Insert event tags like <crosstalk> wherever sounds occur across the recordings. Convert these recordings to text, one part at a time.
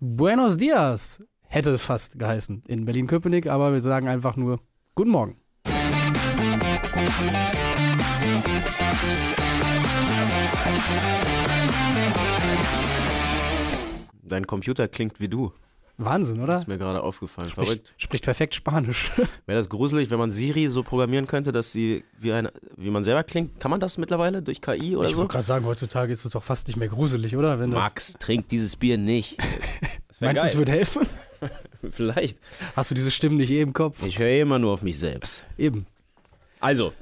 Buenos Dias hätte es fast geheißen in Berlin-Köpenick, aber wir sagen einfach nur Guten Morgen. Dein Computer klingt wie du. Wahnsinn, oder? Das ist mir gerade aufgefallen. Spricht, Verrückt. spricht perfekt Spanisch. <laughs> Wäre das gruselig, wenn man Siri so programmieren könnte, dass sie wie, eine, wie man selber klingt? Kann man das mittlerweile durch KI oder ich so? wollte gerade sagen, heutzutage ist es doch fast nicht mehr gruselig, oder? Max, trink dieses Bier nicht. <laughs> Meinst du, es würde helfen? <laughs> Vielleicht. Hast du diese Stimmen nicht eh im Kopf? Ich höre immer nur auf mich selbst. Eben. Also,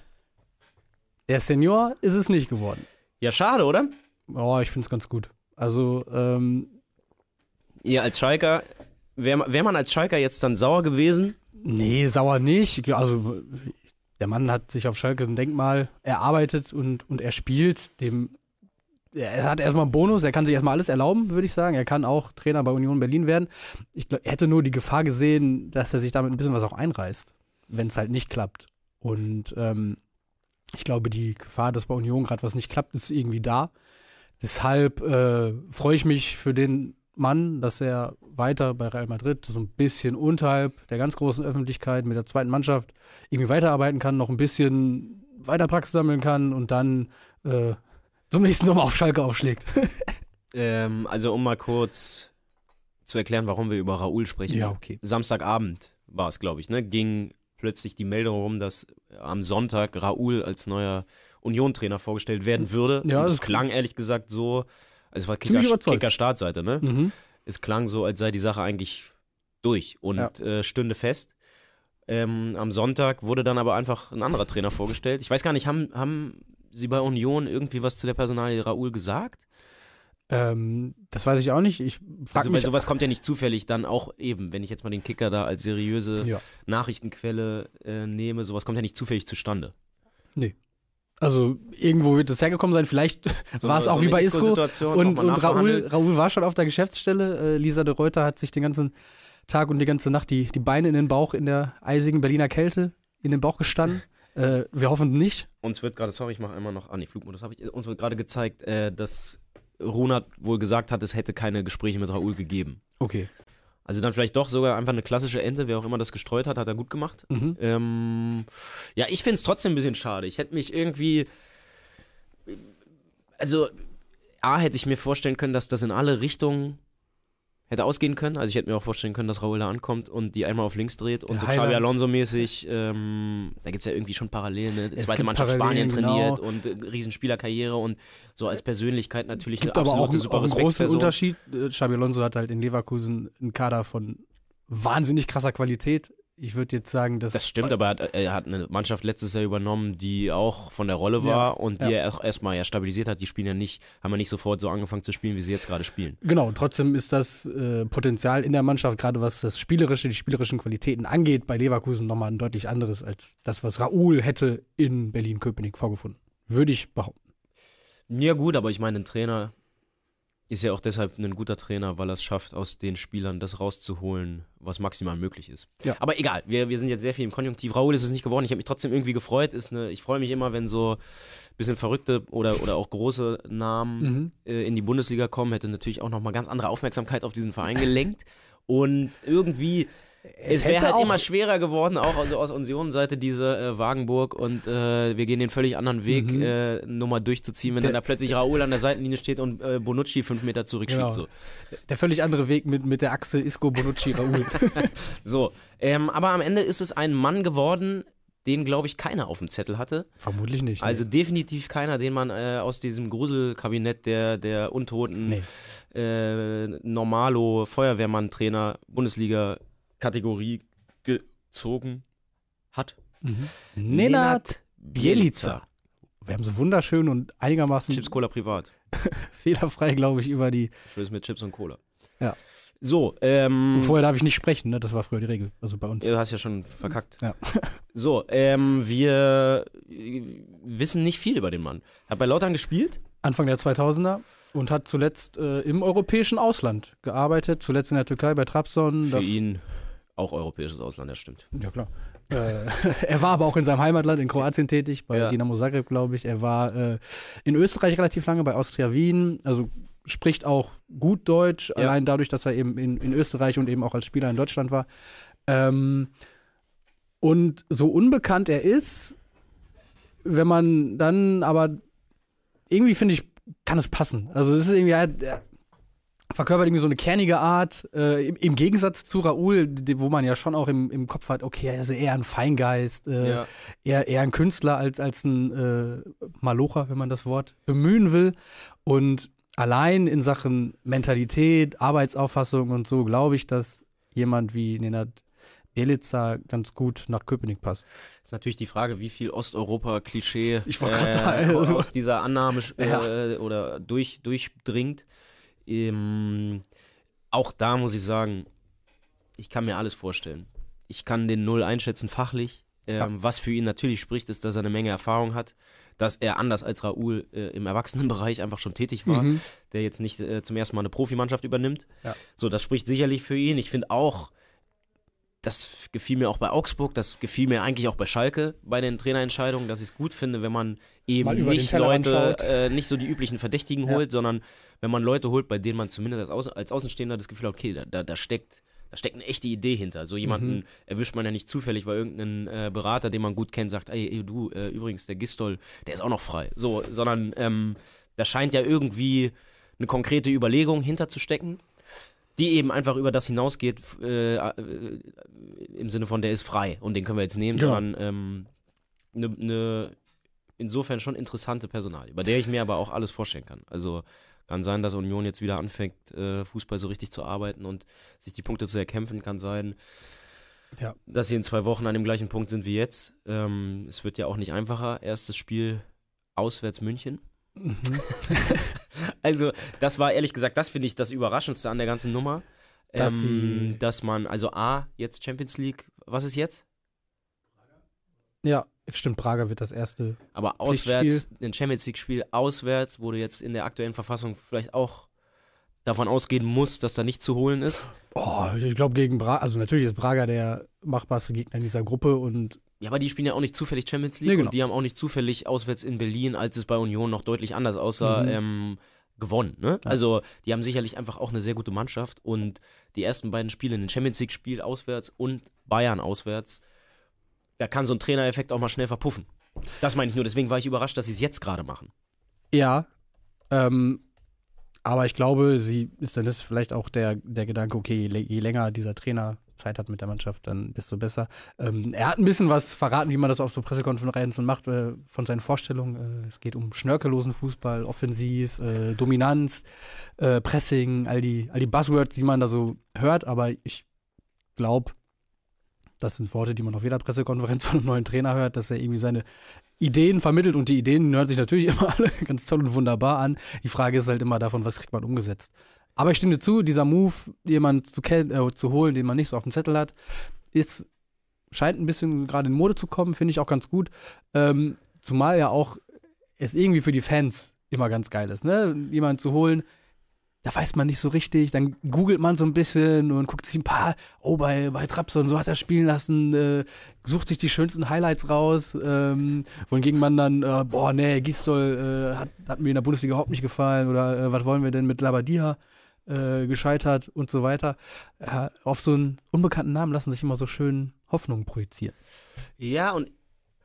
Der Senior ist es nicht geworden. ja, schade, oder? Oh, ich finde es ganz gut. Also, ähm, Ihr als Schalker, wäre wär man als Schalker jetzt dann sauer gewesen? nee, sauer nicht. Also, der Mann hat sich auf Schalke ein Denkmal erarbeitet und, und er spielt dem. Er hat erstmal einen Bonus, er kann sich erstmal alles erlauben, würde ich sagen. Er kann auch Trainer bei Union Berlin werden. Ich glaub, er hätte nur die Gefahr gesehen, dass er sich damit ein bisschen was auch einreißt, wenn es halt nicht klappt. Und ähm, ich glaube, die Gefahr, dass bei Union gerade was nicht klappt, ist irgendwie da. Deshalb äh, freue ich mich für den Mann, dass er weiter bei Real Madrid so ein bisschen unterhalb der ganz großen Öffentlichkeit mit der zweiten Mannschaft irgendwie weiterarbeiten kann, noch ein bisschen weiter Praxis sammeln kann und dann äh, zum nächsten Sommer auf Schalke aufschlägt. <laughs> Ähm, also, um mal kurz zu erklären, warum wir über Raoul sprechen. Ja, okay. Samstagabend war es, glaube ich, ne? ging plötzlich die Meldung rum, dass am Sonntag Raoul als neuer Union-Trainer vorgestellt werden würde. Ja, Und das es klang ehrlich gesagt so, also es war Kicker. Kicker Startseite, ne? mhm. Es klang so, als sei die Sache eigentlich durch und Ja. äh, stünde fest. Ähm, am Sonntag wurde dann aber einfach ein anderer Trainer vorgestellt. Ich weiß gar nicht, haben, haben Sie bei Union irgendwie was zu der Personalie Raoul gesagt? ähm, das weiß ich auch nicht. Ich frage Also, mich. sowas kommt ja nicht zufällig dann auch eben, wenn ich jetzt mal den Kicker da als seriöse Ja. Nachrichtenquelle äh, nehme, sowas kommt ja nicht zufällig zustande. Also irgendwo wird es hergekommen sein. Vielleicht So war es auch so wie bei Isco. Und, und Raoul. Raoul war schon auf der Geschäftsstelle. Äh, Lisa de Reuter hat sich den ganzen Tag und die ganze Nacht die, die Beine in den Bauch in der eisigen Berliner Kälte in den Bauch gestanden. Äh, wir hoffen nicht. Uns wird gerade, sorry, ich mache einmal noch, ah nee, Flugmodus habe ich, uns wird gerade gezeigt, äh, dass Ronald wohl gesagt hat, es hätte keine Gespräche mit Raoul gegeben. Okay. Also dann vielleicht doch sogar einfach eine klassische Ente, wer auch immer das gestreut hat, hat er gut gemacht. Mhm. Ähm, ja, ich finde es trotzdem ein bisschen schade. Ich hätte mich irgendwie. Also, A, hätte ich mir vorstellen können, dass das in alle Richtungen hätte ausgehen können. Also, ich hätte mir auch vorstellen können, dass Raúl da ankommt und die einmal auf links dreht und Der so Highland. Alonso-mäßig. Ähm, da gibt es ja irgendwie schon Parallelen. Ne? Es Zweite Mannschaft Spanien Parallelen, trainiert und äh, Riesenspielerkarriere und so als Persönlichkeit natürlich Gibt eine aber auch, absolute einen- super auch einen großen. Unterschied. Äh, Xabi Alonso hat halt in Leverkusen einen Kader von wahnsinnig krasser Qualität. Ich würde jetzt sagen, dass Das stimmt, aber er hat, er hat eine Mannschaft letztes Jahr übernommen, die auch von der Rolle war Ja, und die er auch erstmal ja stabilisiert hat. Die spielen ja nicht, haben ja nicht sofort so angefangen zu spielen, wie sie jetzt gerade spielen. Genau, trotzdem ist das äh, Potenzial in der Mannschaft, gerade was das Spielerische, die spielerischen Qualitäten angeht, bei Leverkusen nochmal ein deutlich anderes als das, was Raoul hätte in Berlin-Köpenick vorgefunden. Würde ich behaupten. Ja, gut, aber ich meine, ein Trainer ist ja auch deshalb ein guter Trainer, weil er es schafft, aus den Spielern das rauszuholen, was maximal möglich ist. Ja. Aber egal, wir, wir sind jetzt sehr viel im Konjunktiv. Raoul ist es nicht geworden. Ich habe mich trotzdem irgendwie gefreut. Ist eine, ich freue mich immer, wenn so ein bisschen verrückte oder, oder auch große Namen Mhm. äh, in die Bundesliga kommen. Hätte natürlich auch nochmal ganz andere Aufmerksamkeit auf diesen Verein gelenkt. Und irgendwie, es, wäre hätte halt immer schwerer geworden, auch also aus Union-Seite, diese äh, Wagenburg und äh, wir gehen den völlig anderen Weg, Mhm. äh, Nummer durchzuziehen, wenn Der- dann da plötzlich Raoul an der Seitenlinie steht und äh, Bonucci fünf Meter zurückschiebt. Genau. So, Der völlig andere Weg mit, mit der Achse Isco, Bonucci, Raoul. <laughs> so. Ähm, aber am Ende ist es ein Mann geworden, den, glaube ich, keiner auf dem Zettel hatte. Vermutlich nicht. Also definitiv keiner, den man äh, aus diesem Gruselkabinett der, der Untoten Nee. äh, Normalo Feuerwehrmann-Trainer Bundesliga-Kategorie gezogen hat. Mhm. Nenad Bielica. Wir haben so wunderschön und einigermaßen Chips Cola privat. <laughs> fehlerfrei, glaube ich, über die. Schluss mit Chips und Cola. Ja. So, ähm. Vorher darf ich nicht sprechen, ne? Das war früher die Regel. Also bei uns. Du hast ja schon verkackt. Ja. <laughs> So, ähm, wir wissen nicht viel über den Mann. Hat bei Lautern gespielt? Anfang der 2000er und hat zuletzt äh, im europäischen Ausland gearbeitet. Zuletzt in der Türkei bei Trabzon. Für ihn auch europäisches Ausland, das stimmt. Ja, klar. Äh, <laughs> er war aber auch in seinem Heimatland in Kroatien tätig, bei Ja. Dinamo Zagreb, glaube ich. Er war äh, in Österreich relativ lange, bei Austria Wien. Also spricht auch gut Deutsch, Ja. allein dadurch, dass er eben in, in Österreich und eben auch als Spieler in Deutschland war. Ähm, und so unbekannt er ist, wenn man dann aber irgendwie finde ich, kann es passen. Also es ist irgendwie, er, er verkörpert irgendwie so eine kernige Art, äh, im, im Gegensatz zu Raoul, wo man ja schon auch im, im Kopf hat, okay, er ist eher ein Feingeist, äh, Ja. eher, eher ein Künstler als, als ein äh, Malocher, wenn man das Wort bemühen will. Und allein in Sachen Mentalität, Arbeitsauffassung und so, glaube ich, dass jemand wie Nenad Belica ganz gut nach Köpenick passt. Ist natürlich die Frage, wie viel Osteuropa-Klischee äh, also- aus dieser Annahme <laughs> äh, Ja. oder durch, durchdringt. Ähm, auch da muss ich sagen, ich kann mir alles vorstellen. Ich kann den Null einschätzen fachlich. Ähm, Ja. Was für ihn natürlich spricht, ist, dass er eine Menge Erfahrung hat, dass er anders als Raoul äh, im Erwachsenenbereich einfach schon tätig war, Mhm. der jetzt nicht äh, zum ersten Mal eine Profimannschaft übernimmt. Ja. So, das spricht sicherlich für ihn. Ich finde auch, das gefiel mir auch bei Augsburg, das gefiel mir eigentlich auch bei Schalke bei den Trainerentscheidungen, dass ich es gut finde, wenn man eben nicht Leute, äh, nicht so die üblichen Verdächtigen Ja. holt, sondern wenn man Leute holt, bei denen man zumindest als, Außen, als Außenstehender das Gefühl hat, okay, da, da, da steckt da steckt eine echte Idee hinter. So jemanden Mhm. erwischt man ja nicht zufällig, weil irgendein äh, Berater, den man gut kennt, sagt, ey, ey du, äh, übrigens, der Gistol, der ist auch noch frei. So, sondern ähm, da scheint ja irgendwie eine konkrete Überlegung hinterzustecken, die eben einfach über das hinausgeht, äh, äh, im Sinne von, der ist frei und den können wir jetzt nehmen, Genau. sondern ähm, eine ne, insofern schon interessante Personalie, bei der ich mir aber auch alles vorstellen kann. Also kann sein, dass Union jetzt wieder anfängt, äh, Fußball so richtig zu arbeiten und sich die Punkte zu erkämpfen. Kann sein, Ja. dass sie in zwei Wochen an dem gleichen Punkt sind wie jetzt. Ähm, es wird ja auch nicht einfacher. Erstes Spiel auswärts München. Mhm. <laughs> Also, das war ehrlich gesagt, das finde ich das Überraschendste an der ganzen Nummer. Dass ähm, dass man, also A, jetzt Champions League, was ist jetzt? Ja, stimmt, Prager wird das erste. Aber auswärts, ein Champions League-Spiel auswärts, wo du jetzt in der aktuellen Verfassung vielleicht auch davon ausgehen musst, dass da nicht zu holen ist. Oh, ich glaube gegen Braga, also natürlich ist Braga der machbarste Gegner in dieser Gruppe und Ja, aber die spielen ja auch nicht zufällig Champions League Nee, genau. und die haben auch nicht zufällig auswärts in Berlin, als es bei Union noch deutlich anders aussah, Mhm. ähm, gewonnen. Ne? Ja. Also die haben sicherlich einfach auch eine sehr gute Mannschaft und die ersten beiden Spiele, ein Champions League-Spiel auswärts und Bayern auswärts, da kann so ein Trainereffekt auch mal schnell verpuffen. Das meine ich nur, deswegen war ich überrascht, dass sie es jetzt gerade machen. Ja, ähm, aber ich glaube, sie ist dann ist vielleicht auch der, der Gedanke, okay, je, lä- je länger dieser Trainer Zeit hat mit der Mannschaft, dann desto besser. Ähm, er hat ein bisschen was verraten, wie man das auf so Pressekonferenzen macht, äh, von seinen Vorstellungen. Äh, es geht um schnörkellosen Fußball, offensiv, äh, Dominanz, äh, Pressing, all die, all die Buzzwords, die man da so hört, aber ich glaube, das sind Worte, die man auf jeder Pressekonferenz <laughs> von einem neuen Trainer hört, dass er irgendwie seine Ideen vermittelt und die Ideen hören sich natürlich <laughs> immer alle ganz toll und wunderbar an. Die Frage ist halt immer davon, was kriegt man umgesetzt. Aber ich stimme dir zu, dieser Move, jemanden zu, äh, zu holen, den man nicht so auf dem Zettel hat, ist, scheint ein bisschen gerade in Mode zu kommen, finde ich auch ganz gut. Ähm, zumal ja auch es irgendwie für die Fans immer ganz geil ist, ne? Jemanden zu holen, da weiß man nicht so richtig, dann googelt man so ein bisschen und guckt sich ein paar, oh, bei, bei Trabzon, so hat er spielen lassen, äh, sucht sich die schönsten Highlights raus, ähm, wohingegen man dann, äh, boah, nee, Gistol äh, hat, hat mir in der Bundesliga überhaupt nicht gefallen oder äh, was wollen wir denn mit Labadia äh, gescheitert und so weiter. Auf so einen unbekannten Namen lassen sich immer so schön Hoffnungen projizieren. Ja, und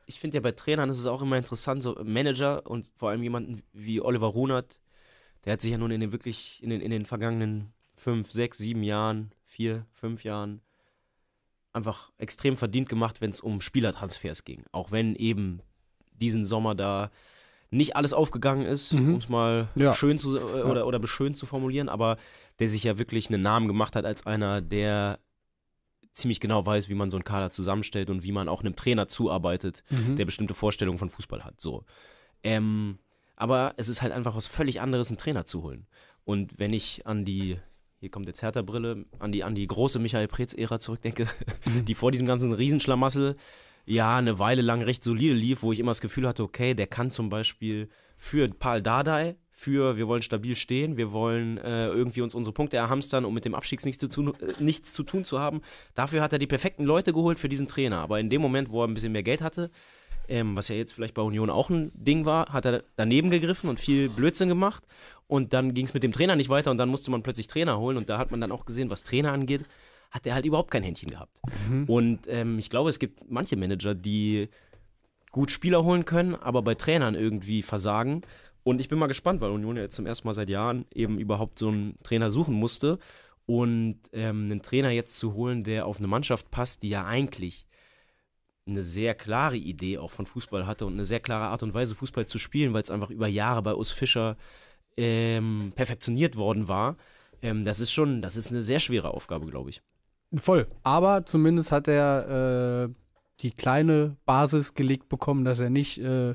ich finde ja bei Trainern ist es auch immer interessant, so Manager und vor allem jemanden wie Oliver Runert, der hat sich ja nun in den wirklich, in den, in den vergangenen fünf, sechs, sieben Jahren, vier, fünf Jahren einfach extrem verdient gemacht, wenn es um Spielertransfers ging. Auch wenn eben diesen Sommer da nicht alles aufgegangen ist, Mhm. um es mal Ja. schön zu äh, oder, oder beschönt zu formulieren, aber der sich ja wirklich einen Namen gemacht hat als einer, der ziemlich genau weiß, wie man so einen Kader zusammenstellt und wie man auch einem Trainer zuarbeitet, Mhm. der bestimmte Vorstellungen von Fußball hat. So. Ähm, aber es ist halt einfach was völlig anderes, einen Trainer zu holen. Und wenn ich an die, hier kommt jetzt Hertha-Brille, an die, an die große Michael Preetz-Ära zurückdenke, <laughs> Mhm. die vor diesem ganzen Riesenschlamassel ja eine Weile lang recht solide lief, wo ich immer das Gefühl hatte, okay, der kann zum Beispiel für Paul Dardai, für wir wollen stabil stehen, wir wollen äh, irgendwie uns unsere Punkte erhamstern, um mit dem Abstieg nichts zu, tun, äh, nichts zu tun zu haben. Dafür hat er die perfekten Leute geholt für diesen Trainer. Aber in dem Moment, wo er ein bisschen mehr Geld hatte, ähm, was ja jetzt vielleicht bei Union auch ein Ding war, hat er daneben gegriffen und viel Blödsinn gemacht. Und dann ging es mit dem Trainer nicht weiter und dann musste man plötzlich Trainer holen. Und da hat man dann auch gesehen, was Trainer angeht, hat er halt überhaupt kein Händchen gehabt. Mhm. Und ähm, ich glaube, es gibt manche Manager, die gut Spieler holen können, aber bei Trainern irgendwie versagen. Und ich bin mal gespannt, weil Union ja jetzt zum ersten Mal seit Jahren eben überhaupt so einen Trainer suchen musste. Und ähm, einen Trainer jetzt zu holen, der auf eine Mannschaft passt, die ja eigentlich eine sehr klare Idee auch von Fußball hatte und eine sehr klare Art und Weise, Fußball zu spielen, weil es einfach über Jahre bei Urs Fischer ähm, perfektioniert worden war. Ähm, das ist schon, das ist eine sehr schwere Aufgabe, glaube ich. Voll. Aber zumindest hat er äh, die kleine Basis gelegt bekommen, dass er nicht äh,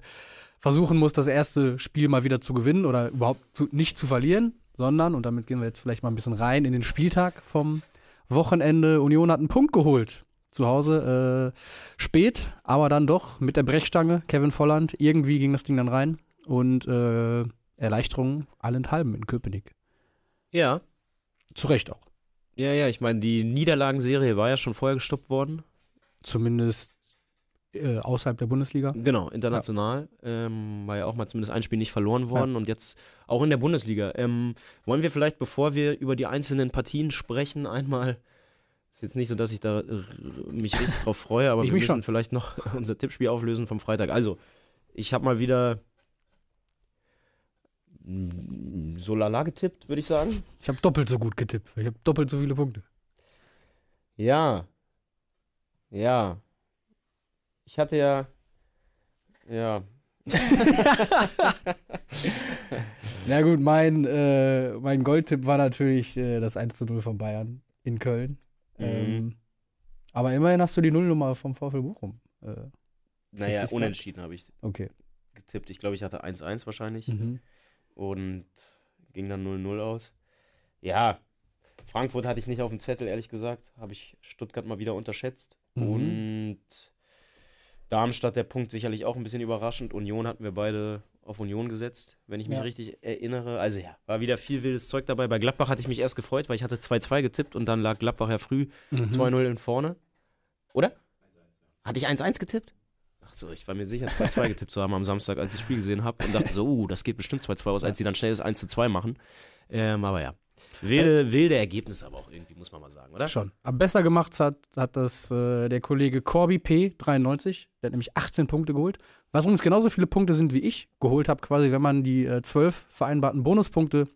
versuchen muss, das erste Spiel mal wieder zu gewinnen oder überhaupt zu, nicht zu verlieren, sondern, und damit gehen wir jetzt vielleicht mal ein bisschen rein in den Spieltag vom Wochenende. Union hat einen Punkt geholt. Zu Hause äh, spät, aber dann doch mit der Brechstange, Kevin Volland. Irgendwie ging das Ding dann rein und äh, Erleichterung allenthalben in Köpenick. Ja. Zu Recht auch. Ja, ja, ich meine, die Niederlagenserie war ja schon vorher gestoppt worden. Zumindest äh, außerhalb der Bundesliga. Genau, international. Ähm, war ja auch mal zumindest ein Spiel nicht verloren worden und jetzt auch in der Bundesliga. Ähm, wollen wir vielleicht, bevor wir über die einzelnen Partien sprechen, einmal. Ist jetzt nicht so, dass ich da äh, mich richtig drauf freue, aber Ich wir müssen schon. vielleicht noch <laughs> unser Tippspiel auflösen vom Freitag. Also, ich habe mal wieder mm, so lala getippt, würde ich sagen. Ich habe doppelt so gut getippt. Ich habe doppelt so viele Punkte. Ja. Ja. Ich hatte ja. Ja. <laughs> Na gut, mein, äh, mein Goldtipp war natürlich äh, das 1 zu 0 von Bayern in Köln. Mhm. Ähm, aber immerhin hast du die Nullnummer vom VfL Bochum. Äh, Naja, unentschieden habe ich okay. getippt. Ich glaube, ich hatte 1-1 wahrscheinlich. Mhm. und ging dann 0-0 aus. Ja, Frankfurt hatte ich nicht auf dem Zettel, ehrlich gesagt. Habe ich Stuttgart mal wieder unterschätzt. Mhm. Und Darmstadt, der Punkt sicherlich auch ein bisschen überraschend. Union hatten wir beide auf Union gesetzt, wenn ich mich Ja. richtig erinnere. Also ja, war wieder viel wildes Zeug dabei. Bei Gladbach hatte ich mich erst gefreut, weil ich hatte 2-2 getippt und dann lag Gladbach ja früh Mhm. 2-0 in vorne. Oder? Hatte ich 1-1 getippt? Ach so, ich war mir sicher, 2-2 <laughs> getippt zu haben am Samstag, als ich das Spiel gesehen habe und dachte so, uh, das geht bestimmt 2-2 aus, als sie dann schnell das 1-2 machen. Ähm, aber ja. Wilde, wilde Ergebnisse aber auch irgendwie, muss man mal sagen, oder? Schon. Aber besser gemacht hat, hat das äh, der Kollege Corby P. 93. Der hat nämlich 18 Punkte geholt. Was übrigens genauso viele Punkte sind, wie ich geholt habe, quasi, wenn man die äh, 12 vereinbarten Bonuspunkte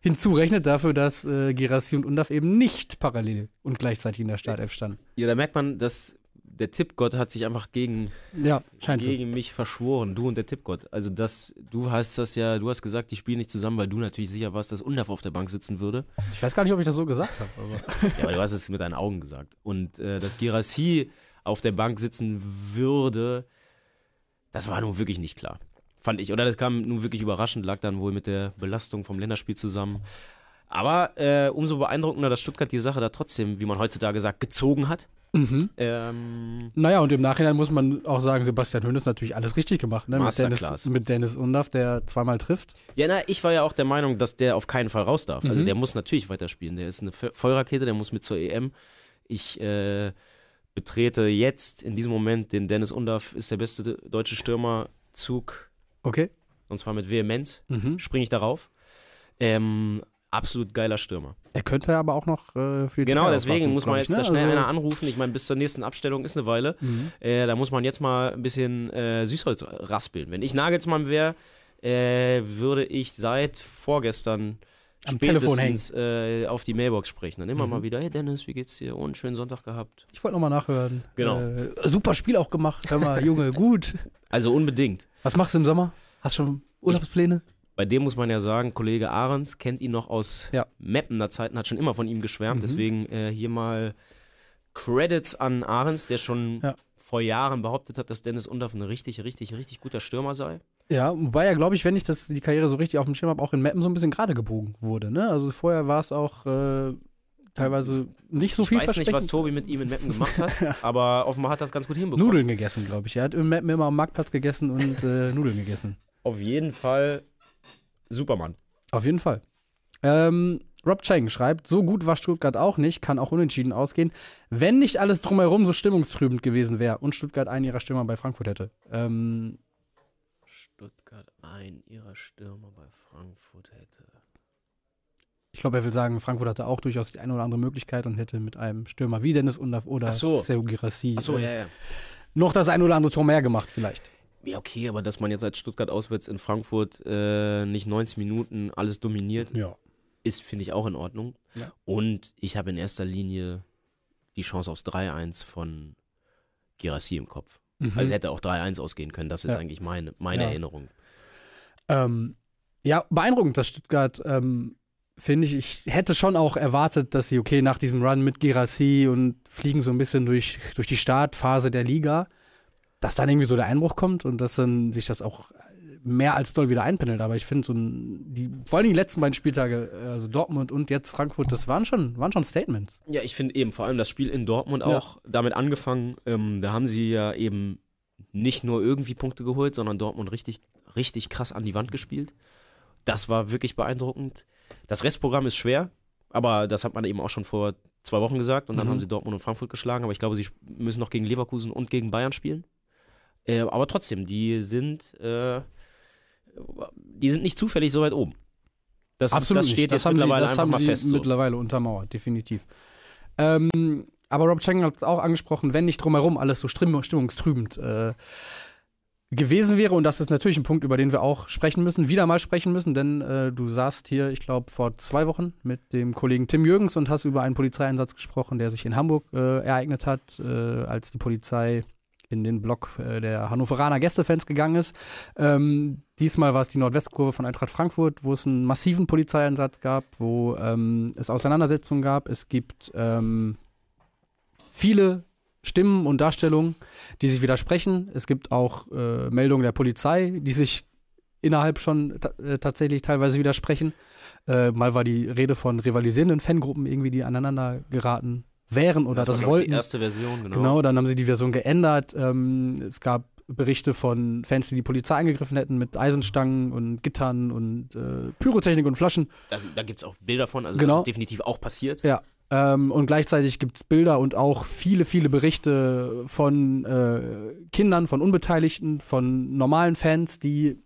hinzurechnet, dafür, dass äh, Girassi und Undaf eben nicht parallel und gleichzeitig in der Startelf standen. Ja, da merkt man, dass der Tippgott hat sich einfach gegen, Ja, scheint so. gegen mich verschworen, du und der Tippgott. Also das, du hast das ja, du hast gesagt, die spielen nicht zusammen, weil du natürlich sicher warst, dass Undaf auf der Bank sitzen würde. Ich weiß gar nicht, ob ich das so gesagt habe. Aber <laughs> Ja, aber du hast es mit deinen Augen gesagt. Und äh, dass Girassi auf der Bank sitzen würde, das war nun wirklich nicht klar. Fand ich. Oder das kam nun wirklich überraschend, lag dann wohl mit der Belastung vom Länderspiel zusammen. Aber äh, umso beeindruckender, dass Stuttgart die Sache da trotzdem, wie man heutzutage sagt, gezogen hat. Mhm. Ähm, Naja, und im Nachhinein muss man auch sagen, Sebastian Hönes natürlich alles richtig gemacht. Ne? Mit, Dennis, mit Dennis Undaf, der zweimal trifft. ja, na, ich war ja auch der Meinung, dass der auf keinen Fall raus darf. Also Mhm. der muss natürlich weiterspielen. Der ist eine Vo- Vollrakete, der muss mit zur EM. Ich äh, betrete jetzt in diesem Moment den Dennis Undaff, ist der beste deutsche Stürmerzug Okay. und zwar mit Vehemenz, Mhm. springe ich darauf. Ähm, absolut geiler Stürmer. Er könnte aber auch noch äh, für die Genau, deswegen muss man jetzt ich, da ne? schnell Also- einer anrufen. Ich meine, bis zur nächsten Abstellung ist eine Weile. Mhm. Äh, da muss man jetzt mal ein bisschen äh, Süßholz raspeln. Wenn ich Nagelsmann wäre, äh, würde ich seit vorgestern Am Telefon hängen. äh, auf die Mailbox sprechen. Dann immer Mhm. mal wieder, hey Dennis, wie geht's dir? Oh, einen schönen Sonntag gehabt. Ich wollte nochmal nachhören. Genau. Äh, super Spiel auch gemacht. Hör mal, Junge, <laughs> gut. Also unbedingt. Was machst du im Sommer? Hast schon Urlaubspläne? Bei dem muss man ja sagen, Kollege Ahrens kennt ihn noch aus Ja. Mappener Zeiten, hat schon immer von ihm geschwärmt. Mhm. Deswegen äh, hier mal Credits an Ahrens, der schon Ja. vor Jahren behauptet hat, dass Dennis Undaff ein richtig, richtig, richtig guter Stürmer sei. Ja, wobei ja, glaube ich, wenn ich das, die Karriere so richtig auf dem Schirm habe, auch in Mappen so ein bisschen gerade gebogen wurde. Ne? Also vorher war es auch äh, teilweise nicht so ich viel weiß nicht, was Tobi mit ihm in Mappen gemacht hat, <laughs> aber offenbar hat er das ganz gut hinbekommen. Nudeln gegessen, glaube ich. Er hat in Mappen immer am Marktplatz gegessen und äh, Nudeln gegessen. Auf jeden Fall Supermann. Auf jeden Fall. Ähm, Rob Chang schreibt, so gut war Stuttgart auch nicht, kann auch unentschieden ausgehen, wenn nicht alles drumherum so stimmungstrübend gewesen wäre und Stuttgart einen ihrer Stürmer bei Frankfurt hätte. Ähm, Stuttgart einen ihrer Stürmer bei Frankfurt hätte. ich glaube, er will sagen, Frankfurt hatte auch durchaus die eine oder andere Möglichkeit und hätte mit einem Stürmer wie Dennis Undaf oder Ach so. Sergio Girassi äh, ja, ja. noch das ein oder andere Tor mehr gemacht vielleicht. Ja, okay, aber dass man jetzt als Stuttgart auswärts in Frankfurt äh, nicht 90 Minuten alles dominiert, Ja. ist, finde ich, auch in Ordnung. Ja. Und ich habe in erster Linie die Chance aufs 3-1 von Girassi im Kopf. Mhm. Also es hätte auch 3-1 ausgehen können. Das ist Ja. eigentlich meine, meine. Erinnerung. Ähm, ja, beeindruckend, dass Stuttgart, ähm, finde ich, ich hätte schon auch erwartet, dass sie, okay, nach diesem Run mit Girassi und fliegen so ein bisschen durch, durch die Startphase der Liga, dass dann irgendwie so der Einbruch kommt und dass dann sich das auch mehr als doll wieder einpendelt. Aber ich finde, so ein, die, vor allem die letzten beiden Spieltage, äh, also Dortmund und jetzt Frankfurt, das waren schon, waren schon Statements. Ja, ich finde eben vor allem das Spiel in Dortmund Ja. auch damit angefangen. Ähm, da haben sie ja eben nicht nur irgendwie Punkte geholt, sondern Dortmund richtig, richtig krass an die Wand gespielt. Das war wirklich beeindruckend. Das Restprogramm ist schwer, aber das hat man eben auch schon vor zwei Wochen gesagt und dann Mhm. haben sie Dortmund und Frankfurt geschlagen. Aber ich glaube, sie müssen noch gegen Leverkusen und gegen Bayern spielen. Äh, aber trotzdem, die sind, äh, die sind nicht zufällig so weit oben. Das, ist, das steht jetzt haben mittlerweile sie, das einfach haben mal sie fest. So. mittlerweile untermauert, definitiv. Ähm, aber Rob Chang hat es auch angesprochen, wenn nicht drumherum alles so stimm stimmungstrübend äh, gewesen wäre, und das ist natürlich ein Punkt, über den wir auch sprechen müssen, wieder mal sprechen müssen, denn äh, du saßt hier, ich glaube, vor zwei Wochen mit dem Kollegen Tim Jürgens und hast über einen Polizeieinsatz gesprochen, der sich in Hamburg äh, ereignet hat, äh, als die Polizei in den Block äh, der Hannoveraner Gästefans gegangen ist. Ähm, diesmal war es die Nordwestkurve von Eintracht Frankfurt, wo es einen massiven Polizeieinsatz gab, wo ähm, es Auseinandersetzungen gab. Es gibt ähm, viele Stimmen und Darstellungen, die sich widersprechen. Es gibt auch äh, Meldungen der Polizei, die sich innerhalb schon äh, tatsächlich teilweise widersprechen. Äh, mal war die Rede von rivalisierenden Fangruppen irgendwie, die aneinander geraten wären oder das, war, glaub ich, wollten. die erste Version, genau. Genau, dann haben sie die Version geändert. Ähm, es gab Berichte von Fans, die die Polizei angegriffen hätten mit Eisenstangen und Gittern und äh, Pyrotechnik und Flaschen. Also, da gibt es auch Bilder von, also Genau. das ist definitiv auch passiert. Ähm, und gleichzeitig gibt es Bilder und auch viele, viele Berichte von äh, Kindern, von Unbeteiligten, von normalen Fans, die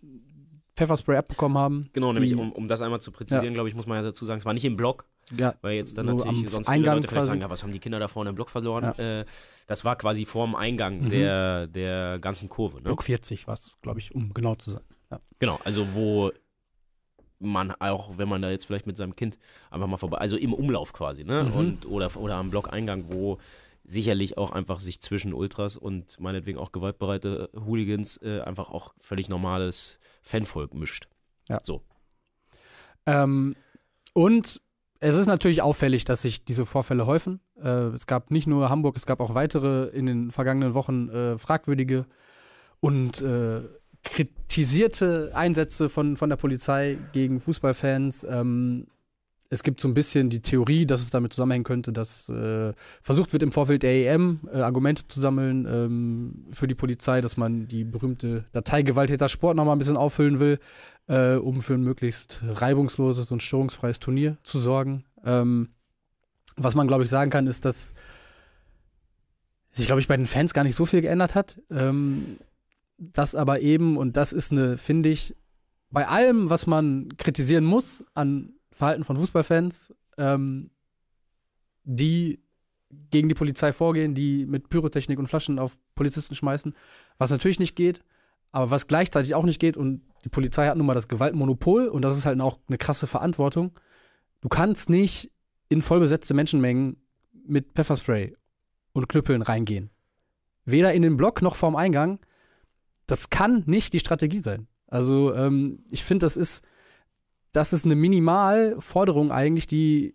Pfefferspray abbekommen haben. Genau, nämlich um, um das einmal zu präzisieren, glaube ich, muss man ja dazu sagen, es war nicht im Block, Ja, weil jetzt dann So natürlich am sonst Eingang viele Leute vielleicht quasi. sagen, ja, was haben die Kinder da vorne im Block verloren? Äh, das war quasi vorm Eingang Mhm. der, der ganzen Kurve. Ne? Block 40 war es, glaube ich, um genau zu sein. Ja. Genau, also wo man auch, wenn man da jetzt vielleicht mit seinem Kind einfach mal vorbei, also im Umlauf quasi, ne? Mhm. Und, oder, oder am Blockeingang, wo sicherlich auch einfach sich zwischen Ultras und meinetwegen auch gewaltbereite Hooligans äh, einfach auch völlig normales Fanvolk mischt. Ja. So. Ähm, und es ist natürlich auffällig, dass sich diese Vorfälle häufen. Äh, es gab nicht nur Hamburg, es gab auch weitere in den vergangenen Wochen äh, fragwürdige und äh, kritisierte Einsätze von, von der Polizei gegen Fußballfans. Ähm, es gibt so ein bisschen die Theorie, dass es damit zusammenhängen könnte, dass äh, versucht wird im Vorfeld der EM äh, Argumente zu sammeln ähm, für die Polizei, dass man die berühmte Datei Gewalttäter Sport nochmal ein bisschen auffüllen will, äh, um für ein möglichst reibungsloses und störungsfreies Turnier zu sorgen. Ähm, was man, glaube ich, sagen kann, ist, dass sich, glaube ich, bei den Fans gar nicht so viel geändert hat. Ähm, das aber eben, und das ist eine, finde ich, bei allem, was man kritisieren muss an Verhalten von Fußballfans, ähm, die gegen die Polizei vorgehen, die mit Pyrotechnik und Flaschen auf Polizisten schmeißen, was natürlich nicht geht, aber was gleichzeitig auch nicht geht, und die Polizei hat nun mal das Gewaltmonopol und das ist halt auch eine krasse Verantwortung. Du kannst nicht in vollbesetzte Menschenmengen mit Pfefferspray und Knüppeln reingehen. Weder in den Block noch vorm Eingang. Das kann nicht die Strategie sein. Also, ähm, ich finde, das ist, das ist eine Minimalforderung eigentlich, die,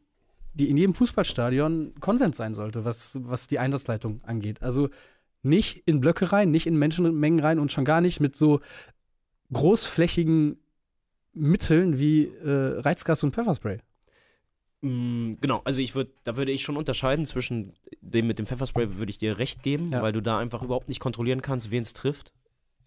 die in jedem Fußballstadion Konsens sein sollte, was, was die Einsatzleitung angeht. Also nicht in Blöcke rein, nicht in Menschenmengen rein und schon gar nicht mit so großflächigen Mitteln wie äh, Reizgas und Pfefferspray. Mm, Genau, also ich würde, da würde ich schon unterscheiden zwischen dem mit dem Pfefferspray würde ich dir recht geben, Ja. weil du da einfach überhaupt nicht kontrollieren kannst, wen es trifft.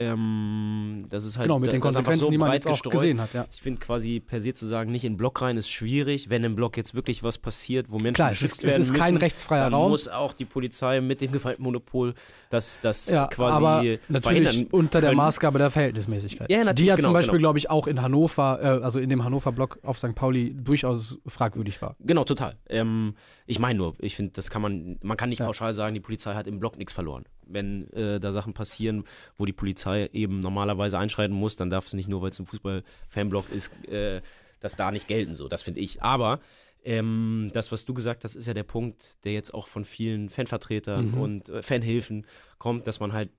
Ähm, das ist halt Genau, mit den ist Konsequenzen, so die man jetzt auch gestreut. gesehen hat. Ja. Ich finde quasi per se zu sagen, nicht in den Block rein ist schwierig. Wenn im Block jetzt wirklich was passiert, wo Menschen Klar, es geschützt ist, es werden ist kein müssen, rechtsfreier dann Raum. muss auch die Polizei mit dem Gewaltmonopol das, das Ja, quasi aber natürlich verhindern unter der können. Maßgabe der Verhältnismäßigkeit. Ja, natürlich, die ja genau, zum Beispiel, genau. glaube ich, auch in Hannover, äh, also in dem Hannover-Block auf St. Pauli durchaus fragwürdig war. Genau, total. Ähm, ich meine nur, ich finde, das kann man, man kann nicht Ja. pauschal sagen, die Polizei hat im Block nichts verloren. Wenn äh, da Sachen passieren, wo die Polizei eben normalerweise einschreiten muss, dann darf es nicht nur, weil es ein Fußball-Fanblock ist, äh, das da nicht gelten. So, das finde ich. Aber ähm, das, was du gesagt hast, ist ja der Punkt, der jetzt auch von vielen Fanvertretern Mhm. und äh, Fanhilfen kommt, dass man halt,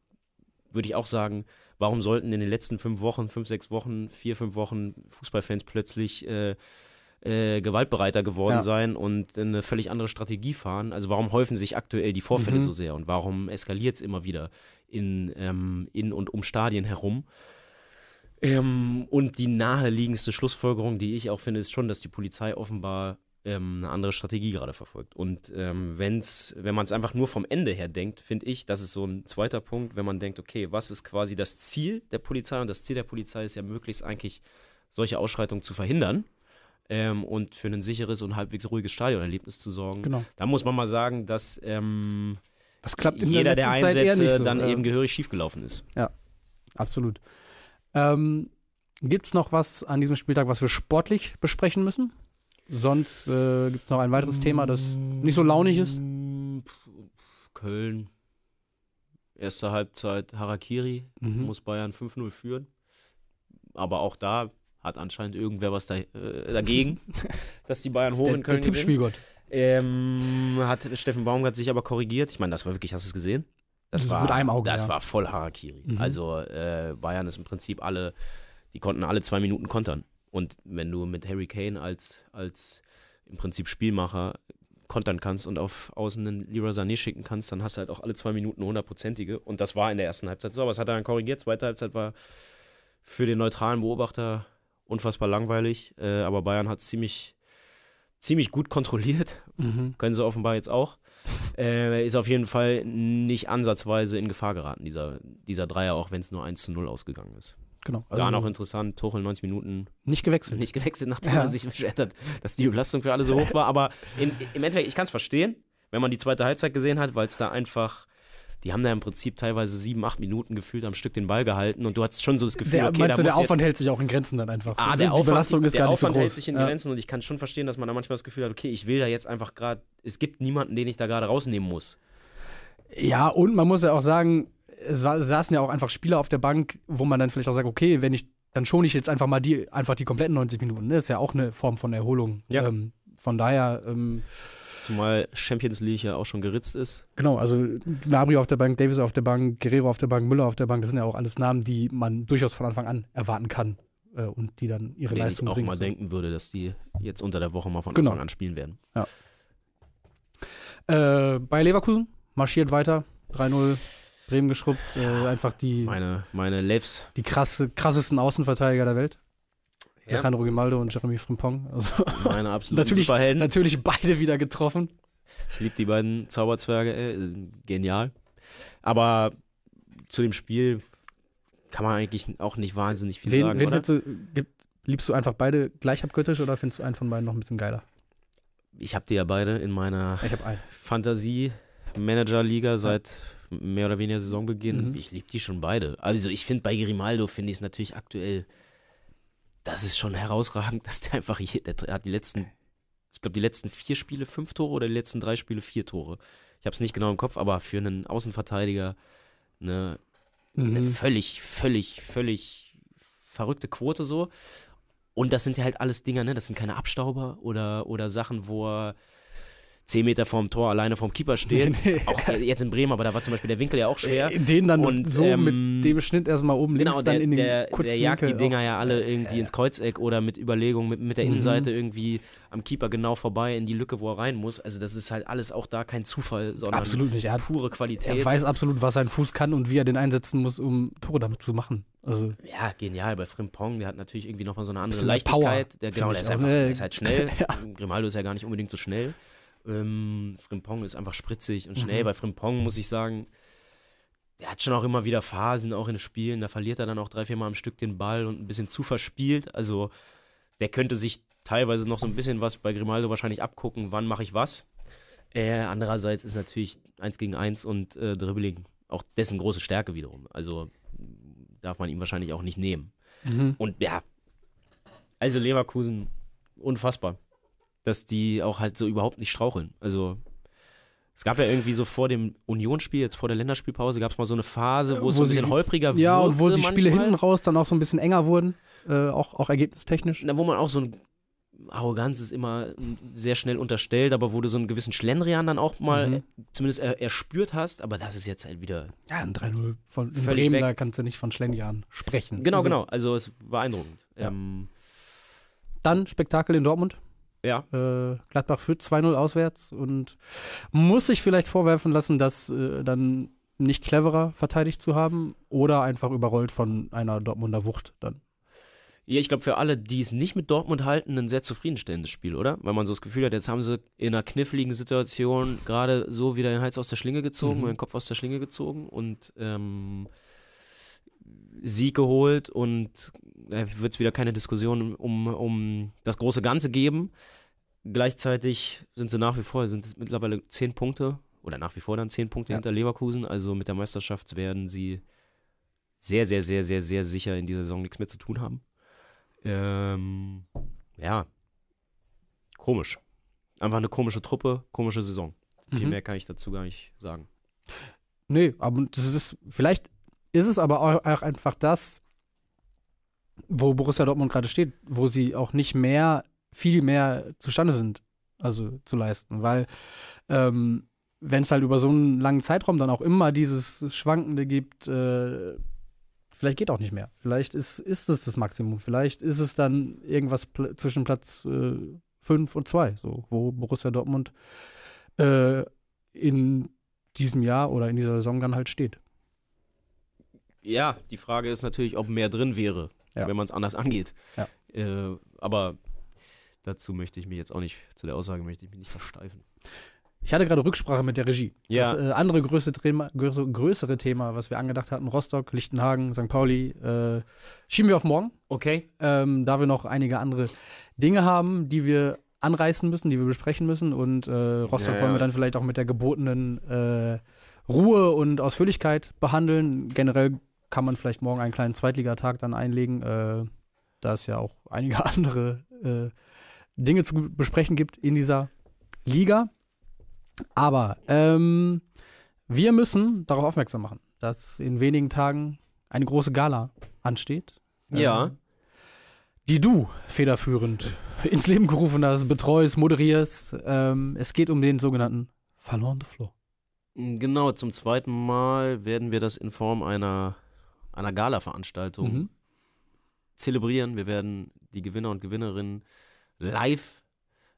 würde ich auch sagen, warum sollten in den letzten fünf Wochen, fünf, sechs Wochen, vier, fünf Wochen Fußballfans plötzlich äh, äh, gewaltbereiter geworden Ja. sein und eine völlig andere Strategie fahren. Also warum häufen sich aktuell die Vorfälle Mhm. so sehr und warum eskaliert es immer wieder in, ähm, in und um Stadien herum? Ähm, und die naheliegendste Schlussfolgerung, die ich auch finde, ist schon, dass die Polizei offenbar ähm, eine andere Strategie gerade verfolgt. Und ähm, wenn's, wenn man es einfach nur vom Ende her denkt, finde ich, das ist so ein zweiter Punkt, wenn man denkt, okay, was ist quasi das Ziel der Polizei? Und das Ziel der Polizei ist ja möglichst eigentlich, solche Ausschreitungen zu verhindern ähm, und für ein sicheres und halbwegs ruhiges Stadionerlebnis zu sorgen. Genau. Da muss man mal sagen, dass ähm, Das klappt in jeder der der Einsätze so. dann ja. eben gehörig schiefgelaufen ist. Absolut. Ähm, Gibt es noch was an diesem Spieltag, was wir sportlich besprechen müssen? Sonst äh, gibt es noch ein weiteres Thema, das nicht so launig ist. Köln. Erste Halbzeit Harakiri, Mhm. muss Bayern 5-0 führen. Aber auch da hat anscheinend irgendwer was da, äh, dagegen, <laughs> dass die Bayern hoch Der, in der Köln gewinnen. Tippspielgott. Ähm, hat Steffen Baumgart sich aber korrigiert. Ich meine, das war wirklich, hast du es gesehen? Das Mit war, einem Auge, das ja. war voll Harakiri. Mhm. Also äh, Bayern ist im Prinzip alle, die konnten alle zwei Minuten kontern. Und wenn du mit Harry Kane als, als im Prinzip Spielmacher kontern kannst und auf außen einen Leroy Sané schicken kannst, dann hast du halt auch alle zwei Minuten hundertprozentige. Und das war in der ersten Halbzeit so, aber das hat er dann korrigiert. Zweite Halbzeit war für den neutralen Beobachter unfassbar langweilig. Äh, aber Bayern hat es ziemlich, ziemlich gut kontrolliert. Mhm. Können sie offenbar jetzt auch. Äh, ist auf jeden Fall nicht ansatzweise in Gefahr geraten, dieser, dieser Dreier, auch wenn es nur 1 zu 0 ausgegangen ist. Genau. da noch interessant, Tuchel 90 Minuten nicht gewechselt. nicht gewechselt, nachdem Ja. er sich beschwert hat, dass die Belastung für alle so hoch war. Aber in, im Endeffekt, ich kann es verstehen, wenn man die zweite Halbzeit gesehen hat, weil es da einfach, die haben da im Prinzip teilweise sieben, acht Minuten gefühlt am Stück den Ball gehalten und du hattest schon so das Gefühl, Der, okay, da du, der Aufwand hält sich auch in Grenzen dann einfach. Ah, Also der die Aufwand, Belastung ist der gar nicht Aufwand so groß. hält sich in ja. Grenzen und ich kann schon verstehen, dass man da manchmal das Gefühl hat, okay, ich will da jetzt einfach gerade, es gibt niemanden, den ich da gerade rausnehmen muss. Ja, und man muss ja auch sagen, es saßen ja auch einfach Spieler auf der Bank, wo man dann vielleicht auch sagt, okay, wenn ich, dann schone ich jetzt einfach mal die, einfach die kompletten 90 Minuten. Das ist ja auch eine Form von Erholung. Ja. Ähm, von daher, ähm, Zumal Champions League ja auch schon geritzt ist. genau, also Gnabry auf der Bank, Davis auf der Bank, Guerrero auf der Bank, Müller auf der Bank, das sind ja auch alles Namen, die man durchaus von Anfang an erwarten kann äh, und die dann ihre Von denen ich Leistung auch bringen. mal denken würde, dass die jetzt unter der Woche mal von Genau. Anfang an spielen werden. Äh, bei Leverkusen marschiert weiter, 3-0, Bremen geschrubbt, äh, einfach die, Meine, meine Levs. die krasse, krassesten Außenverteidiger der Welt. Ja. Alejandro Grimaldo und Jeremy Frimpong. Also, Meine <laughs> absoluten Natürlich- Superhelden. natürlich beide wieder getroffen. Ich liebe die beiden Zauberzwerge, äh, genial. Aber zu dem Spiel kann man eigentlich auch nicht wahnsinnig viel Wen, sagen, wen oder? du, gibt, liebst du einfach beide gleich abgöttisch oder findest du einen von beiden noch ein bisschen geiler? Ich habe die ja beide in meiner. Fantasie-Manager-Liga seit mehr oder weniger Saisonbeginn. Mhm. Ich liebe die schon beide. Also ich finde bei Grimaldo finde ich es natürlich aktuell, das ist schon herausragend, <laughs> dass der einfach, je- der hat die letzten, ich glaube die letzten vier Spiele fünf Tore oder die letzten drei Spiele vier Tore. Ich habe es nicht genau im Kopf, aber für einen Außenverteidiger eine, eine Mhm. völlig, völlig, völlig verrückte Quote so. Und das sind ja halt alles Dinger, ne? Das sind keine Abstauber oder, oder Sachen, wo er zehn Meter vorm Tor alleine vorm Keeper steht. <laughs> Nee. Auch jetzt in Bremen, aber da war zum Beispiel der Winkel ja auch schwer. Äh, Den dann Und, so ähm, mit dem Schnitt erstmal oben links Genau, dann der, in den der, kurzen der jagt die Winkel Dinger auch. ja alle irgendwie ins Kreuzeck oder mit Überlegung mit, mit der Mhm. Innenseite irgendwie am Keeper genau vorbei in die Lücke, wo er rein muss. Also das ist halt alles auch da kein Zufall, sondern Absolut nicht. Er, hat, pure Qualität. er weiß absolut, was sein Fuß kann und wie er den einsetzen muss, um Tore damit zu machen. Also, Ja, genial. Bei Frimpong, der hat natürlich irgendwie nochmal so eine andere Leichtigkeit. Power, der, genau, der ist einfach ne? ist halt schnell. <laughs> Ja. Grimaldo ist ja gar nicht unbedingt so schnell. Ähm, Frimpong ist einfach spritzig und schnell. Mhm. Bei Frimpong muss ich sagen, der hat schon auch immer wieder Phasen, auch in Spielen. Da verliert er dann auch drei, vier Mal am Stück den Ball und ein bisschen zu verspielt. Also der könnte sich teilweise noch so ein bisschen was bei Grimaldo wahrscheinlich abgucken, wann mache ich was. Äh, andererseits ist natürlich eins gegen eins und äh, Dribbling auch dessen große Stärke wiederum. Also darf man ihm wahrscheinlich auch nicht nehmen. Mhm. Und ja, also Leverkusen, unfassbar, dass die auch halt so überhaupt nicht straucheln. Also es gab ja irgendwie so vor dem Unionsspiel, jetzt vor der Länderspielpause, gab es mal so eine Phase, wo es so Wo ein bisschen holpriger Ja, und wo die Spiele manchmal. hinten raus dann auch so ein bisschen enger wurden, äh, auch, auch ergebnistechnisch. Na, wo man auch so ein Arroganz ist immer sehr schnell unterstellt, aber wo du so einen gewissen Schlendrian dann auch mal Mhm. äh, zumindest er, erspürt hast, aber das ist jetzt halt wieder. Ja, ein 3-0 von Bremen, weg. da kannst du nicht von Schlendrian sprechen. Genau, Also, genau. Also es ist beeindruckend. Ja. Ähm, Dann Spektakel in Dortmund. Ja. Äh, Gladbach führt 2-0 auswärts und muss sich vielleicht vorwerfen lassen, das äh, dann nicht cleverer verteidigt zu haben oder einfach überrollt von einer Dortmunder Wucht dann. Ja, ich glaube für alle, die es nicht mit Dortmund halten, ein sehr zufriedenstellendes Spiel, oder? Weil man so das Gefühl hat, jetzt haben sie in einer kniffligen Situation gerade so wieder den Hals aus der Schlinge gezogen, Mhm. den Kopf aus der Schlinge gezogen und ähm, Sieg geholt und wird es wieder keine Diskussion um, um das große Ganze geben. Gleichzeitig sind sie nach wie vor, sind es mittlerweile zehn Punkte oder nach wie vor dann zehn Punkte Ja. hinter Leverkusen. Also mit der Meisterschaft werden sie sehr, sehr, sehr, sehr, sehr sicher in dieser Saison nichts mehr zu tun haben. Ähm, ja, komisch. Einfach eine komische Truppe, komische Saison. Viel Mhm. mehr kann ich dazu gar nicht sagen. Nee, aber das ist, vielleicht ist es aber auch einfach das, wo Borussia Dortmund gerade steht, wo sie auch nicht mehr, viel mehr zustande sind, also zu leisten, weil ähm, wenn es halt über so einen langen Zeitraum dann auch immer dieses Schwankende gibt, äh, vielleicht geht auch nicht mehr. Vielleicht ist, ist es das Maximum. Vielleicht ist es dann irgendwas pl zwischen Platz 5 und 2, so, wo Borussia Dortmund äh, in diesem Jahr oder in dieser Saison dann halt steht. Ja, die Frage ist natürlich, ob mehr drin wäre, Ja. wenn man es anders angeht. Ja. Äh, aber dazu möchte ich mich jetzt auch nicht, zu der Aussage möchte ich mich nicht versteifen. Ich hatte gerade Rücksprache mit der Regie. Ja. Das äh, andere größere Thema, größere, Thema, was wir angedacht hatten, Rostock, Lichtenhagen, St. Pauli, äh, schieben wir auf morgen, Okay. ähm, da wir noch einige andere Dinge haben, die wir anreißen müssen, die wir besprechen müssen. Und äh, Rostock Ja, ja. wollen wir dann vielleicht auch mit der gebotenen äh, Ruhe und Ausführlichkeit behandeln. Generell kann man vielleicht morgen einen kleinen Zweitligatag dann einlegen, äh, da es ja auch einige <laughs> andere äh, Dinge zu besprechen gibt in dieser Liga. Aber ähm, wir müssen darauf aufmerksam machen, dass in wenigen Tagen eine große Gala ansteht. Ja. Äh, die du federführend <laughs> ins Leben gerufen hast, betreust, moderierst. Ähm, es geht um den sogenannten de Floor. Genau, zum zweiten Mal werden wir das in Form einer, einer Gala-Veranstaltung Mhm. zelebrieren. Wir werden die Gewinner und Gewinnerinnen live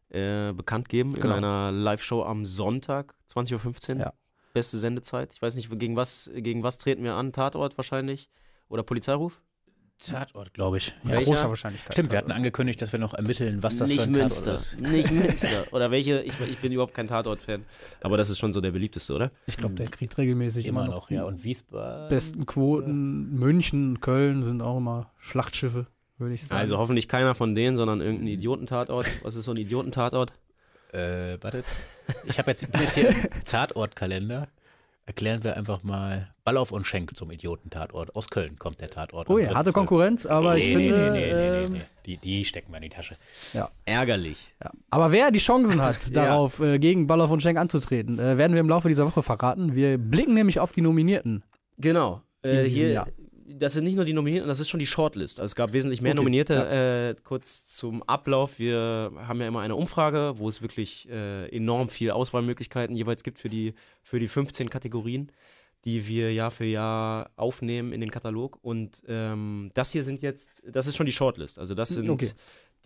äh, bekannt geben Genau. in einer Live-Show am Sonntag, 20.15 Uhr. Ja. Beste Sendezeit. Ich weiß nicht, gegen was, gegen was treten wir an? Tatort wahrscheinlich? Oder Polizeiruf? Tatort, glaube ich. Mit. Welcher? großer Wahrscheinlichkeit. Stimmt, wir hatten angekündigt, dass wir noch ermitteln, was das nicht für ein Tatort Münster. ist. Nicht Münster. Oder welche? Ich, ich bin überhaupt kein Tatort-Fan. Aber das ist schon so der beliebteste, oder? Ich glaube, der kriegt regelmäßig immer, Immer noch noch, ja. Und Wiesbaden. besten Quoten. München, Köln sind auch immer Schlachtschiffe, würde ich sagen. Also hoffentlich keiner von denen, sondern irgendein Idiotentatort. Was ist so ein Idiotentatort? Äh, wartet. Ich habe jetzt, bin jetzt hier im Tatortkalender. Erklären wir einfach mal Ballauf und Schenk zum Idioten-Tatort. Aus Köln kommt der Tatort. oh ja, harte 3.12.. Konkurrenz, aber ich nee, finde. Nee, nee, nee, nee, ähm, nee. Die, die stecken wir in die Tasche. Ärgerlich. Ja. Aber wer die Chancen hat, <laughs> Ja. darauf äh, gegen Ballauf und Schenk anzutreten, äh, werden wir im Laufe dieser Woche verraten. Wir blicken nämlich auf die Nominierten. Genau. In Äh, hier, Jahr. Das sind nicht nur die Nominierten, das ist schon die Shortlist. Also es gab wesentlich mehr Okay, Nominierte. Äh, kurz zum Ablauf. Wir haben ja immer eine Umfrage, wo es wirklich äh, enorm viele Auswahlmöglichkeiten jeweils gibt für die, für die 15 Kategorien, die wir Jahr für Jahr aufnehmen in den Katalog. Und ähm, das hier sind jetzt, das ist schon die Shortlist. Also das sind Okay.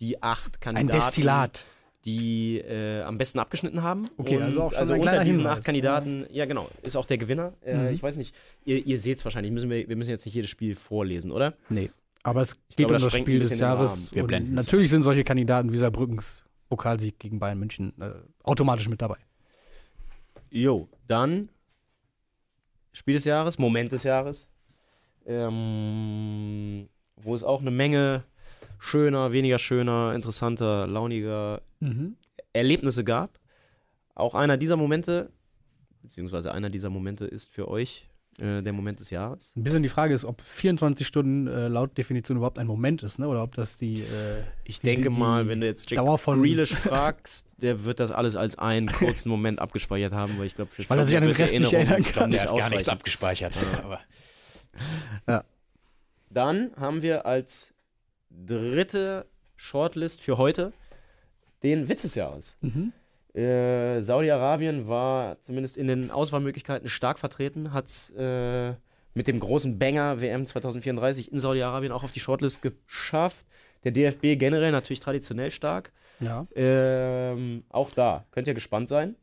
die acht Ein Kandidaten. Destillat. Die äh, am besten abgeschnitten haben. Okay, Und also auch schon also ein unter diesen acht Kandidaten, ja genau, ist auch der Gewinner. Äh, Mhm. Ich weiß nicht, ihr, ihr seht es wahrscheinlich, müssen wir, wir müssen jetzt nicht jedes Spiel vorlesen, oder? Nee. Aber es geht glaube, um das Spiel des Jahres. Wir blenden natürlich sind solche Kandidaten wie Saarbrückens Pokalsieg gegen Bayern München äh, automatisch mit dabei. Jo, dann Spiel des Jahres, Moment des Jahres. Ähm, wo es auch eine Menge schöner, weniger schöner, interessanter, launiger Mhm. Erlebnisse gab. Auch einer dieser Momente, beziehungsweise einer dieser Momente ist für euch äh, der Moment des Jahres. Ein bisschen die Frage ist, ob 24 Stunden äh, laut Definition überhaupt ein Moment ist, ne? oder ob das die. Äh, Ich Die- denke die- mal, die wenn du jetzt Jack Dauer von- Grealish <laughs> fragst, der wird das alles als einen kurzen Moment abgespeichert haben, weil ich glaube, für Weil er sich an den Rest nicht erinnern kann. Der hat gar nichts abgespeichert. Aber Dann haben wir als dritte Shortlist für heute den Witz des Jahres. mhm. Äh, Saudi-Arabien war zumindest in den Auswahlmöglichkeiten stark vertreten, hat es äh, mit dem großen Banger WM 2034 in Saudi-Arabien auch auf die Shortlist geschafft. Der DFB generell natürlich traditionell stark. Ja. Ähm, auch da könnt ihr gespannt sein.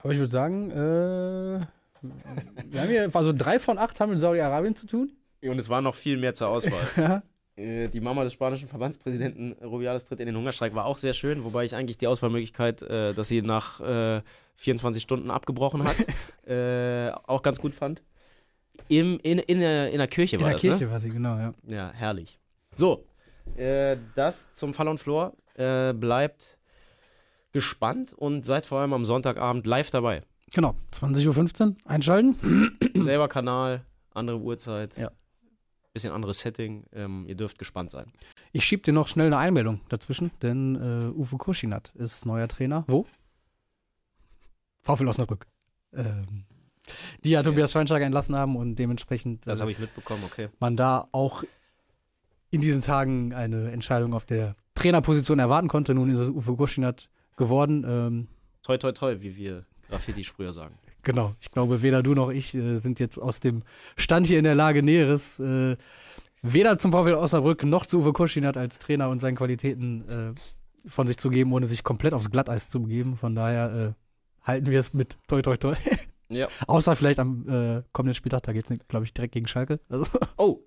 Aber ich würde sagen, äh, wir haben hier, also drei von acht haben mit Saudi-Arabien zu tun. Und es war noch viel mehr zur Auswahl. <laughs> Ja. Äh, die Mama des spanischen Verbandspräsidenten Rubiales tritt in den Hungerstreik war auch sehr schön, wobei ich eigentlich die Auswahlmöglichkeit, äh, dass sie nach äh, 24 Stunden abgebrochen hat, <laughs> äh, auch ganz gut fand. Im, in, in, der, in der Kirche In war der das, Kirche ne? war sie, genau, ja. Ja, herrlich. So, äh, das zum Fall on Floor. Äh, bleibt gespannt und seid vor allem am Sonntagabend live dabei. Genau, 20.15 Uhr einschalten. Selber Kanal, andere Uhrzeit. Ja. Bisschen anderes Setting. Ähm, ihr dürft gespannt sein. Ich schieb dir noch schnell eine Einmeldung dazwischen, denn äh, Uwe Kurschinat ist neuer Trainer. Wo? VfL Osnabrück. Ähm, die ja Tobias Schweinsteiger entlassen haben und dementsprechend Das äh, habe ich mitbekommen, okay. man da auch in diesen Tagen eine Entscheidung auf der Trainerposition erwarten konnte. Nun ist es Uwe Kurschinat geworden. Ähm, Toi, toi, toi, wie wir Graffiti-Sprüher sagen. Genau, ich glaube, weder du noch ich äh, sind jetzt aus dem Stand hier in der Lage, Näheres äh, weder zum VfL Osnabrück noch zu Uwe Kurschinat als Trainer und seinen Qualitäten äh, von sich zu geben, ohne sich komplett aufs Glatteis zu begeben. Von daher äh, halten wir es mit toi toi toi. Ja. <laughs> Außer vielleicht am äh, kommenden Spieltag, da geht es, glaube ich, direkt gegen Schalke. Also <laughs> Oh.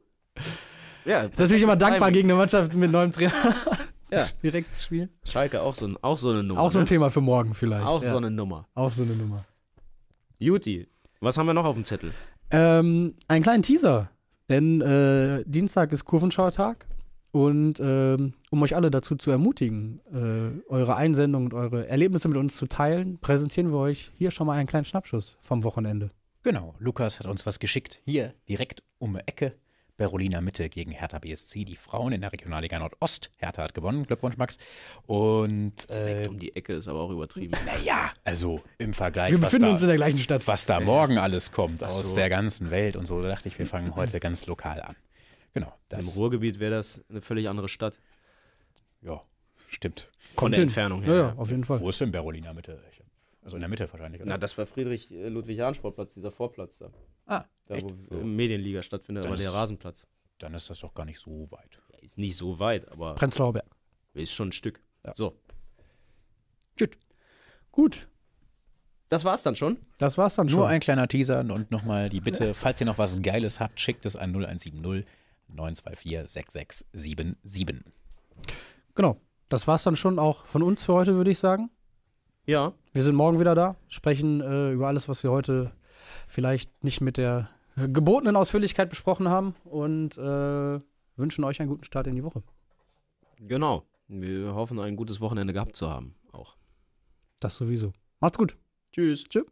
Ja, ist natürlich immer dankbar Timing. gegen eine Mannschaft mit neuem Trainer <laughs> Ja. direkt zu spielen. Schalke, auch so, auch so eine Nummer. Auch so ein ne? Thema für morgen vielleicht. Auch ja. so eine Nummer. Auch so eine Nummer. Juti, was haben wir noch auf dem Zettel? Ähm, einen kleinen Teaser, denn äh, Dienstag ist Kurvenschau-Tag und ähm, um euch alle dazu zu ermutigen, äh, eure Einsendungen und eure Erlebnisse mit uns zu teilen, präsentieren wir euch hier schon mal einen kleinen Schnappschuss vom Wochenende. genau, Lukas hat uns was geschickt. Hier direkt um die Ecke. Berolina Mitte gegen Hertha BSC. Die Frauen in der Regionalliga Nordost. Hertha hat gewonnen. Glückwunsch, Max. Und äh, um die Ecke ist aber auch übertrieben. <laughs> naja, also im Vergleich, Wir was befinden da, uns in der gleichen Stadt. was da morgen alles kommt Ach aus so. der ganzen Welt und so, da dachte ich, wir fangen heute <laughs> ganz lokal an. Genau, Im Ruhrgebiet wäre das eine völlig andere Stadt. ja, stimmt. Von Kommt der hin. Entfernung Ja, her. ja, auf jeden Fall. Wo ist denn Berolina Mitte? Ich- Also in der Mitte wahrscheinlich, oder? Na, das war Friedrich äh, Ludwig Jahn Sportplatz, dieser Vorplatz da. ah, Da, echt? wo äh, Medienliga stattfindet, Dann aber der ist- Rasenplatz. Dann ist das doch gar nicht so weit. Ja, ist nicht so weit, aber Prenzlauer Berg. ist schon ein Stück. Ja. So, Gut, das war's dann schon. das war's dann schon. Nur ein kleiner Teaser und nochmal die Bitte, <laughs> falls ihr noch was Geiles habt, schickt es an 0170 924 6677. genau, das war's dann schon auch von uns für heute, würde ich sagen. Ja, Wir sind morgen wieder da, sprechen äh, über alles, was wir heute vielleicht nicht mit der gebotenen Ausführlichkeit besprochen haben und äh, wünschen euch einen guten Start in die Woche. genau. Wir hoffen, ein gutes Wochenende gehabt zu haben. Auch. Das sowieso. Macht's gut. Tschüss. Tschüss.